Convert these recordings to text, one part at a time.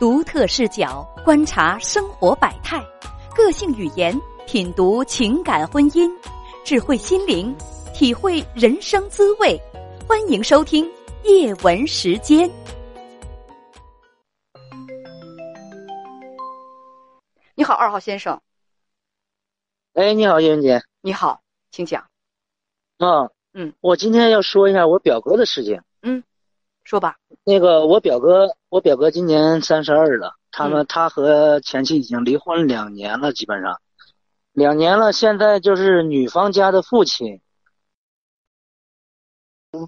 独特视角观察生活百态，个性语言品读情感婚姻，智慧心灵体会人生滋味。欢迎收听夜文时间。你好，二号先生。哎，你好，叶文姐。你好，请讲。啊，嗯，我今天要说一下我表哥的事情。嗯，说吧。那个，我表哥，我表哥今年三十二了，他们他和前妻已经离婚两年了，基本上两年了。现在就是女方家的父亲，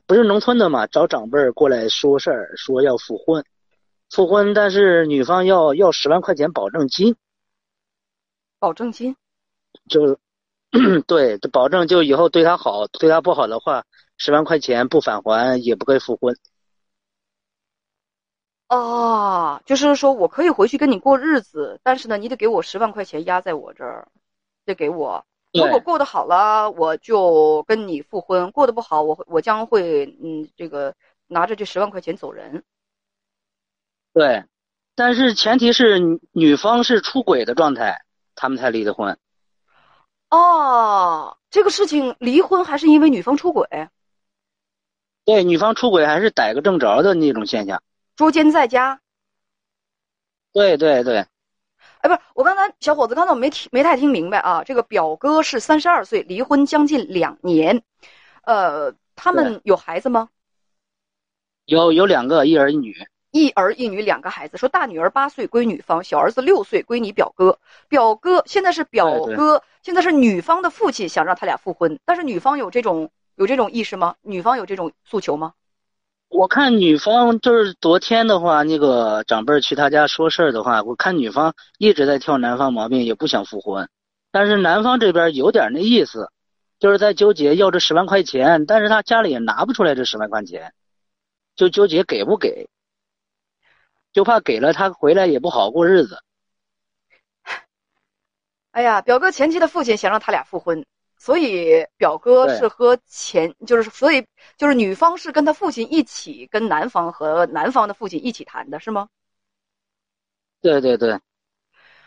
不是农村的嘛，找长辈儿过来说事儿，说要复婚，复婚，但是女方要要十万块钱保证金，保证金，就对，就保证就以后对他好，对他不好的话，十万块钱不返还也不会复婚。哦，就是说我可以回去跟你过日子，但是呢，你得给我十万块钱压在我这儿，得给我。如果过得好了，我就跟你复婚；过得不好，我我将会嗯，这个拿着这十万块钱走人。对，但是前提是女方是出轨的状态，他们才离的婚。哦，这个事情离婚还是因为女方出轨？对，女方出轨还是逮个正着的那种现象。捉奸在家，对对对，哎，不是我刚才小伙子，刚才我没听没太听明白啊。这个表哥是三十二岁，离婚将近两年，呃，他们有孩子吗？有有两个，一儿一女，一儿一女两个孩子。说大女儿八岁归女方，小儿子六岁归你表哥。表哥现在是表哥，现在是女方的父亲想让他俩复婚，但是女方有这种有这种意识吗？女方有这种诉求吗？我看女方就是昨天的话，那个长辈去他家说事儿的话，我看女方一直在挑男方毛病，也不想复婚，但是男方这边有点那意思，就是在纠结要这十万块钱，但是他家里也拿不出来这十万块钱，就纠结给不给，就怕给了他回来也不好过日子。哎呀，表哥前妻的父亲想让他俩复婚。所以表哥是和前就是所以就是女方是跟他父亲一起跟男方和男方的父亲一起谈的是吗？对对对。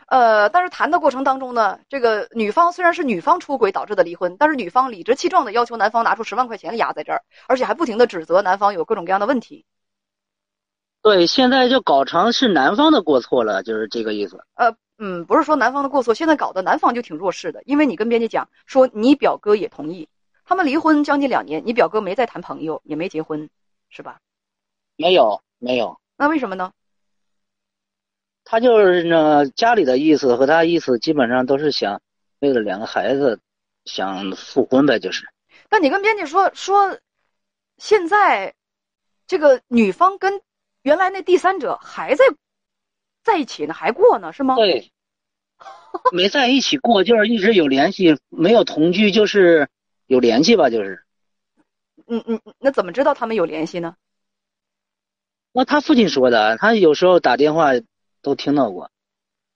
呃，但是谈的过程当中呢，这个女方虽然是女方出轨导致的离婚，但是女方理直气壮的要求男方拿出十万块钱压在这儿，而且还不停的指责男方有各种各样的问题。对，现在就搞成是男方的过错了，就是这个意思。呃。嗯，不是说男方的过错，现在搞得男方就挺弱势的，因为你跟编辑讲说你表哥也同意，他们离婚将近两年，你表哥没再谈朋友，也没结婚，是吧？没有，没有。那为什么呢？他就是呢，家里的意思和他意思基本上都是想为了两个孩子想复婚呗，就是。但你跟编辑说说，现在这个女方跟原来那第三者还在。在一起呢，还过呢，是吗？对，没在一起过，就是一直有联系，没有同居，就是有联系吧，就是。嗯嗯，那怎么知道他们有联系呢？那他父亲说的，他有时候打电话都听到过。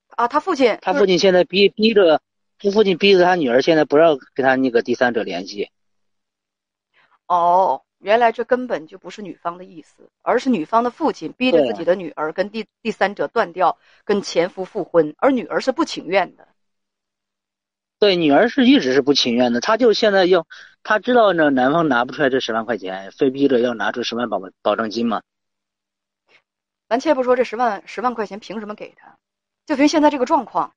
啊，他父亲，他父亲现在逼逼着，他父亲逼着他女儿现在不让跟他那个第三者联系。哦。原来这根本就不是女方的意思，而是女方的父亲逼着自己的女儿跟第第三者断掉跟前夫复婚，而女儿是不情愿的。对，女儿是一直是不情愿的，她就现在要，她知道呢，男方拿不出来这十万块钱，非逼着要拿出十万保保证金嘛。咱且不说这十万十万块钱凭什么给他，就凭现在这个状况，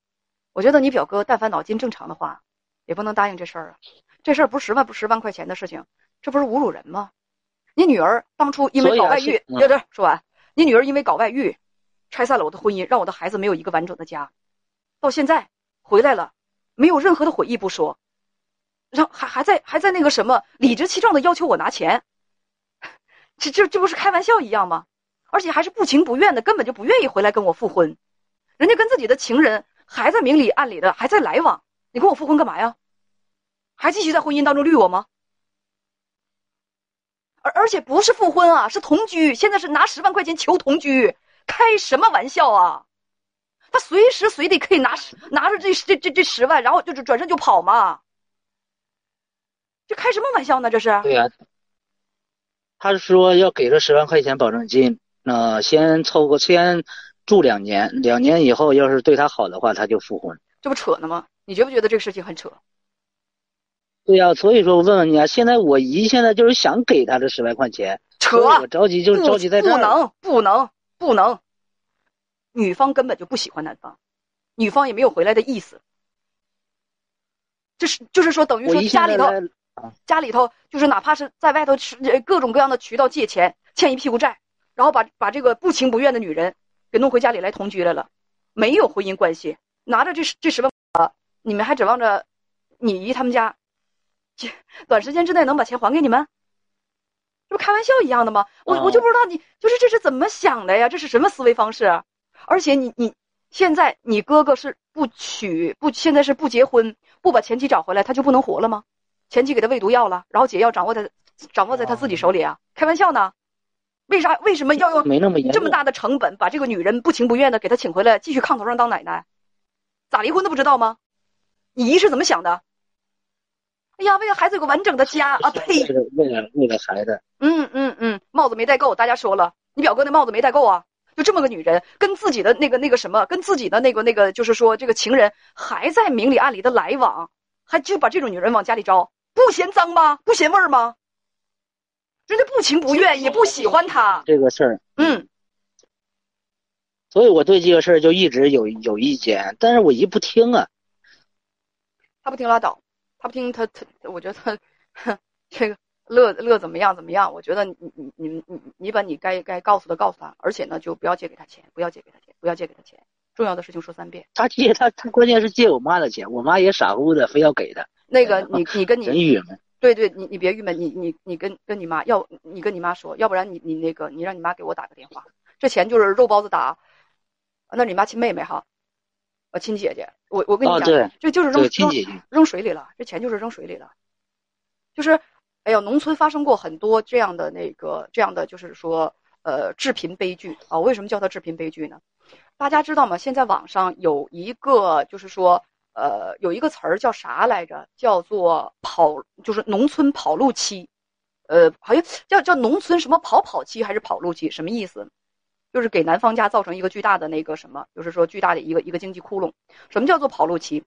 我觉得你表哥但凡脑筋正常的话，也不能答应这事儿啊。这事儿不是十万不十万块钱的事情。这不是侮辱人吗？你女儿当初因为搞外遇，要这说完，你女儿因为搞外遇，拆散了我的婚姻，让我的孩子没有一个完整的家，到现在回来了，没有任何的悔意不说，然后还还在还在那个什么理直气壮的要求我拿钱，这这这不是开玩笑一样吗？而且还是不情不愿的，根本就不愿意回来跟我复婚，人家跟自己的情人还在明里暗里的还在来往，你跟我复婚干嘛呀？还继续在婚姻当中绿我吗？而而且不是复婚啊，是同居。现在是拿十万块钱求同居，开什么玩笑啊？他随时随地可以拿十拿着这这这这十万，然后就是转身就跑嘛。这开什么玩笑呢？这是？对呀。他说要给这十万块钱保证金，那先凑合，先住两年，两年以后要是对他好的话，他就复婚。这不扯呢吗？你觉不觉得这个事情很扯？对呀、所以说我问问你啊，现在我姨现在就是想给他这十来块钱，扯我着急就不着急在这儿。不能不能不能，女方根本就不喜欢男方，女方也没有回来的意思。这是就是说，等于说家里头家里头就是哪怕是在外头吃呃各种各样的渠道借钱，欠一屁股债，然后把把这个不情不愿的女人给弄回家里来同居来了，没有婚姻关系，拿着这十这十万，啊，你们还指望着你姨他们家，这短时间之内能把钱还给你们？这不开玩笑一样的吗？我我就不知道你就是这是怎么想的呀？这是什么思维方式啊？而且你你现在你哥哥是不娶不现在是不结婚不把前妻找回来，他就不能活了吗？前妻给他喂毒药了，然后解药掌握在掌握在他自己手里啊？开玩笑呢？为啥为什么要用没那么严。这么大的成本把这个女人不情不愿的给他请回来，继续炕头上当奶奶？咋离婚的不知道吗？你姨是怎么想的？哎呀，为了孩子有个完整的家 啊！呸！是为了为了孩子，嗯嗯嗯，帽子没戴够，大家说了，你表哥那帽子没戴够啊！就这么个女人，跟自己的那个那个什么，跟自己的那个那个，就是说这个情人还在明里暗里的来往，还就把这种女人往家里招，不嫌脏吗？不嫌味儿吗？人家不情不愿，也不喜欢他。这个事儿，嗯，所以我对这个事儿就一直有有意见，但是我姨不听啊。他不听拉倒，他不听他他，我觉得他哼这个乐乐怎么样怎么样？我觉得你你你你你你把你该该告诉的告诉他，而且呢就不要借给他钱，不要借给他钱，不要借给他钱。重要的事情说三遍。他借他他关键是借我妈的钱，我妈也傻乎乎的非要给他，那个你你跟 真你郁闷。对对，你你别郁闷，你你你跟跟你妈要，你跟你妈说，要不然你你那个你让你妈给我打个电话，这钱就是肉包子打，那你妈亲妹妹哈，呃亲姐姐，我我跟你讲，哦对这就是扔扔扔水里了，这钱就是扔水里了，就是，哎呀，农村发生过很多这样的那个这样的，就是说呃致贫悲剧啊。为什么叫它致贫悲剧呢？大家知道吗？现在网上有一个就是说呃有一个词儿叫啥来着？叫做跑，就是农村跑路期，呃，好像叫叫农村什么跑跑期还是跑路期？什么意思？就是给男方家造成一个巨大的那个什么，就是说巨大的一个一个经济窟窿。什么叫做跑路期？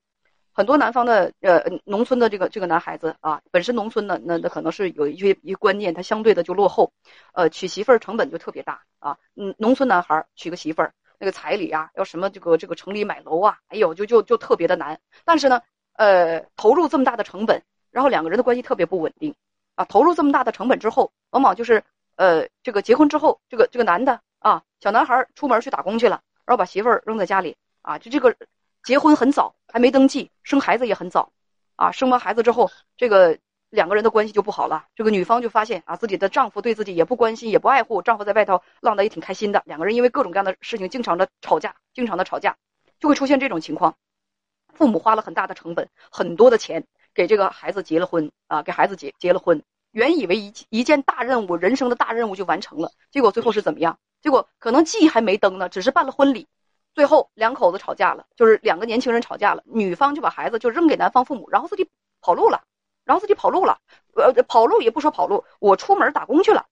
很多南方的呃农村的这个这个男孩子啊，本身农村呢，那那可能是有一些一个观念，他相对的就落后，呃，娶媳妇儿成本就特别大啊。嗯，农村男孩娶个媳妇儿，那个彩礼啊，要什么这个这个城里买楼啊，哎呦，就就就特别的难。但是呢，呃，投入这么大的成本，然后两个人的关系特别不稳定啊。投入这么大的成本之后，往往就是呃，这个结婚之后，这个这个男的啊，小男孩出门去打工去了，然后把媳妇儿扔在家里啊，就这个结婚很早，还没登记，生孩子也很早，啊，生完孩子之后，这个两个人的关系就不好了。这个女方就发现啊，自己的丈夫对自己也不关心，也不爱护，丈夫在外头浪的也挺开心的，两个人因为各种各样的事情经常的吵架，经常的吵架，就会出现这种情况。父母花了很大的成本，很多的钱给这个孩子结了婚啊，给孩子结结了婚，原以为一一件大任务，人生的大任务就完成了，结果最后是怎么样？结果可能记还没登呢，只是办了婚礼，最后两口子吵架了，就是两个年轻人吵架了，女方就把孩子就扔给男方父母，然后自己跑路了，然后自己跑路了，呃，跑路也不说跑路，我出门打工去了，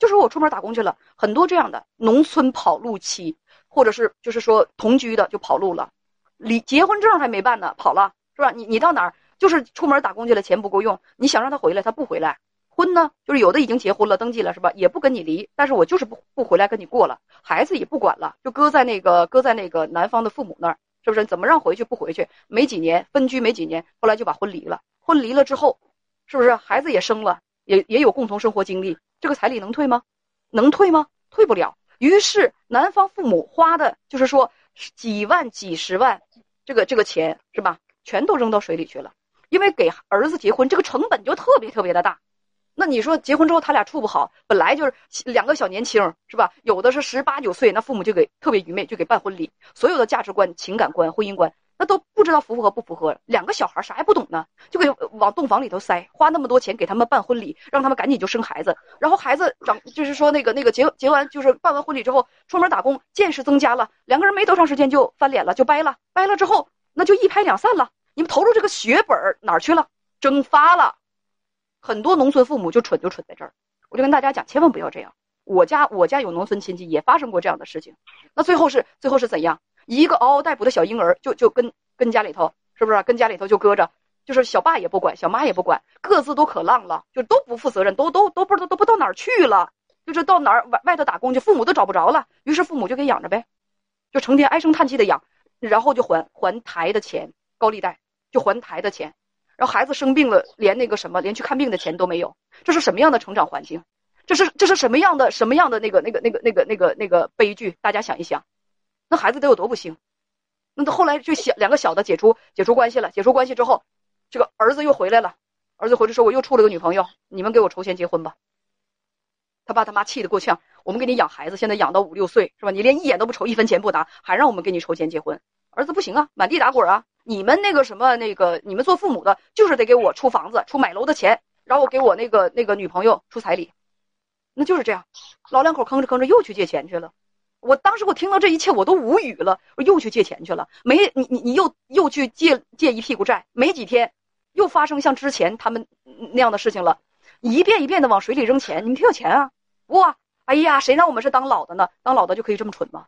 就说我出门打工去了，很多这样的农村跑路期，或者是就是说同居的就跑路了，离结婚证还没办呢，跑了是吧？你你到哪儿就是出门打工去了，钱不够用，你想让他回来，他不回来。婚呢，就是有的已经结婚了，登记了是吧？也不跟你离，但是我就是不不回来跟你过了，孩子也不管了，就搁在那个搁在那个男方的父母那儿，是不是？怎么让回去不回去？没几年分居没几年，后来就把婚离了。婚离了之后，是不是孩子也生了，也也有共同生活经历？这个彩礼能退吗？能退吗？退不了。于是男方父母花的就是说几万几十万，这个这个钱是吧？全都扔到水里去了，因为给儿子结婚这个成本就特别特别的大。那你说结婚之后他俩处不好，本来就是两个小年轻是吧？有的是十八九岁，那父母就给特别愚昧，就给办婚礼，所有的价值观、情感观、婚姻观，那都不知道符不合不符合。两个小孩啥也不懂呢，就给往洞房里头塞，花那么多钱给他们办婚礼，让他们赶紧就生孩子，然后孩子长就是说那个那个结结完就是办完婚礼之后出门打工，见识增加了，两个人没多长时间就翻脸了，就掰了，掰了之后那就一拍两散了。你们投入这个血本哪儿去了？蒸发了。很多农村父母就蠢就蠢在这儿，我就跟大家讲，千万不要这样。我家我家有农村亲戚也发生过这样的事情。那最后是最后是怎样？一个嗷嗷待哺的小婴儿就就跟跟家里头是不是？跟家里头就搁着，就是小爸也不管，小妈也不管，各自都可浪了，就都不负责任，都都都不知道都不到哪儿去了，就是到哪儿外外头打工去，父母都找不着了。于是父母就给养着呗，就成天唉声叹气的养，然后就还还台的钱，高利贷就还台的钱。然后孩子生病了，连那个什么，连去看病的钱都没有，这是什么样的成长环境？这是这是什么样的什么样的那个那个那个那个那个那个悲剧？大家想一想，那孩子得有多不幸？那他后来就小两个小的解除解除关系了，解除关系之后，这个儿子又回来了，儿子回来说我又处了个女朋友，你们给我筹钱结婚吧。他爸他妈气得够呛，我们给你养孩子，现在养到五六岁是吧？你连一眼都不瞅，一分钱不拿，还让我们给你筹钱结婚？儿子不行啊，满地打滚啊。你们那个什么那个，你们做父母的，就是得给我出房子、出买楼的钱，然后我给我那个那个女朋友出彩礼，那就是这样。老两口吭着吭着又去借钱去了。我当时我听到这一切我都无语了，我又去借钱去了。没你你你又又去借借一屁股债，没几天又发生像之前他们那样的事情了，一遍一遍的往水里扔钱。你们挺有钱啊，哇！哎呀，谁让我们是当老的呢？当老的就可以这么蠢吗？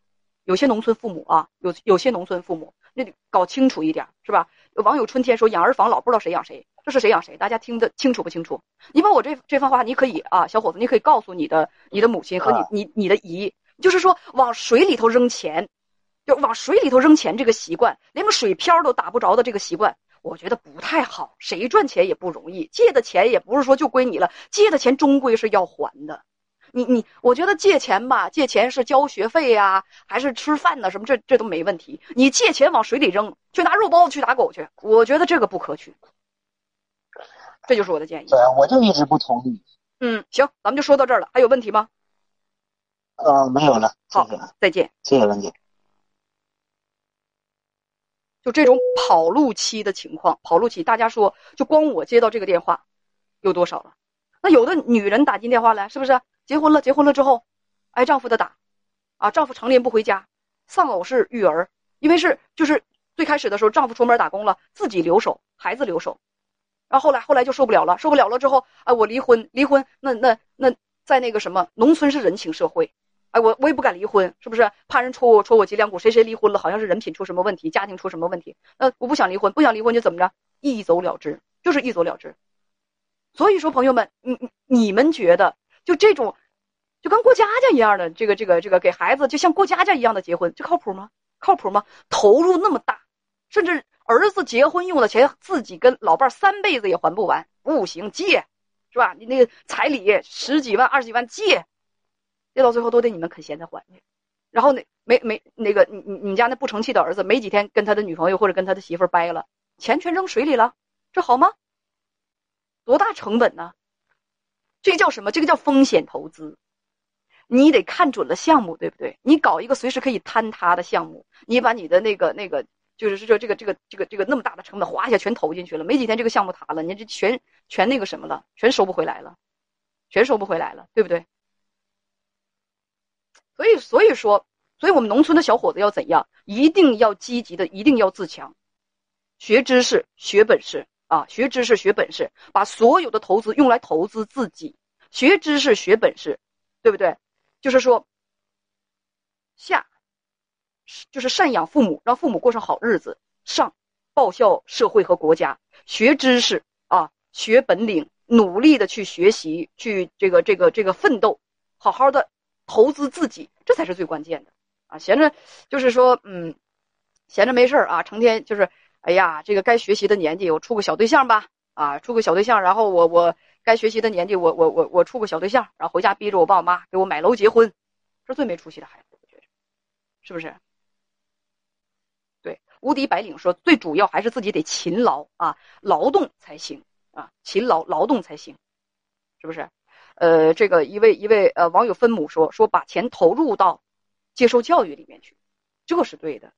有些农村父母啊，有有些农村父母。那得搞清楚一点，是吧？网友春天说养儿防老，不知道谁养谁，这是谁养谁？大家听得清楚不清楚？你把我这这番话，你可以啊，小伙子，你可以告诉你的你的母亲和你你你的姨，就是说往水里头扔钱，就往水里头扔钱这个习惯，连个水漂都打不着的这个习惯，我觉得不太好。谁赚钱也不容易，借的钱也不是说就归你了，借的钱终归是要还的。你你，我觉得借钱吧，借钱是交学费呀，还是吃饭呢？什么这这都没问题。你借钱往水里扔，去拿肉包子去打狗去，我觉得这个不可取。这就是我的建议。对，我就一直不同意。嗯，行，咱们就说到这儿了。还有问题吗？呃，没有了。好，再见。谢谢文姐。就这种跑路期的情况，跑路期，大家说，就光我接到这个电话，有多少了？那有的女人打进电话来，是不是？结婚了，结婚了之后，挨丈夫的打，啊，丈夫常年不回家，丧偶式育儿，因为是就是最开始的时候，丈夫出门打工了，自己留守，孩子留守，然后后来后来就受不了了，受不了了之后，哎，我离婚，离婚，那那那在那个什么农村是人情社会，哎，我我也不敢离婚，是不是？怕人戳我戳我脊梁骨，谁谁离婚了，好像是人品出什么问题，家庭出什么问题，那我不想离婚，不想离婚就怎么着，一走了之，就是一走了之。所以说，朋友们，你你你们觉得？就这种，就跟过家家一样的这个这个这个给孩子就像过家家一样的结婚，这靠谱吗？靠谱吗？投入那么大，甚至儿子结婚用的钱自己跟老伴三辈子也还不完，不行借，是吧？你那个彩礼十几万、二十几万借，借到最后都得你们啃咸菜还去。然后那没没那个你你你家那不成器的儿子，没几天跟他的女朋友或者跟他的媳妇掰了，钱全扔水里了，这好吗？多大成本呢？这个叫什么？这个叫风险投资，你得看准了项目，对不对？你搞一个随时可以坍塌的项目，你把你的那个那个，就是说这个这个这个这个那么大的成本哗一下全投进去了，没几天这个项目塌了，你这全全那个什么了，全收不回来了，全收不回来了，对不对？所以所以说，所以我们农村的小伙子要怎样？一定要积极的，一定要自强，学知识，学本事。啊，学知识学本事，把所有的投资用来投资自己。学知识学本事，对不对？就是说，下就是赡养父母，让父母过上好日子；上报效社会和国家。学知识啊，学本领，努力的去学习，去这个这个这个奋斗，好好的投资自己，这才是最关键的啊！闲着就是说，嗯，闲着没事儿啊，成天就是。哎呀，这个该学习的年纪，我处个小对象吧，啊，处个小对象，然后我我该学习的年纪，我我我我处个小对象，然后回家逼着我爸我妈给我买楼结婚，这最没出息的孩子，我觉得，是不是？对，无敌白领说，最主要还是自己得勤劳啊，劳动才行啊，勤劳劳动才行，是不是？呃，这个一位一位呃网友分母说说把钱投入到接受教育里面去，这是对的。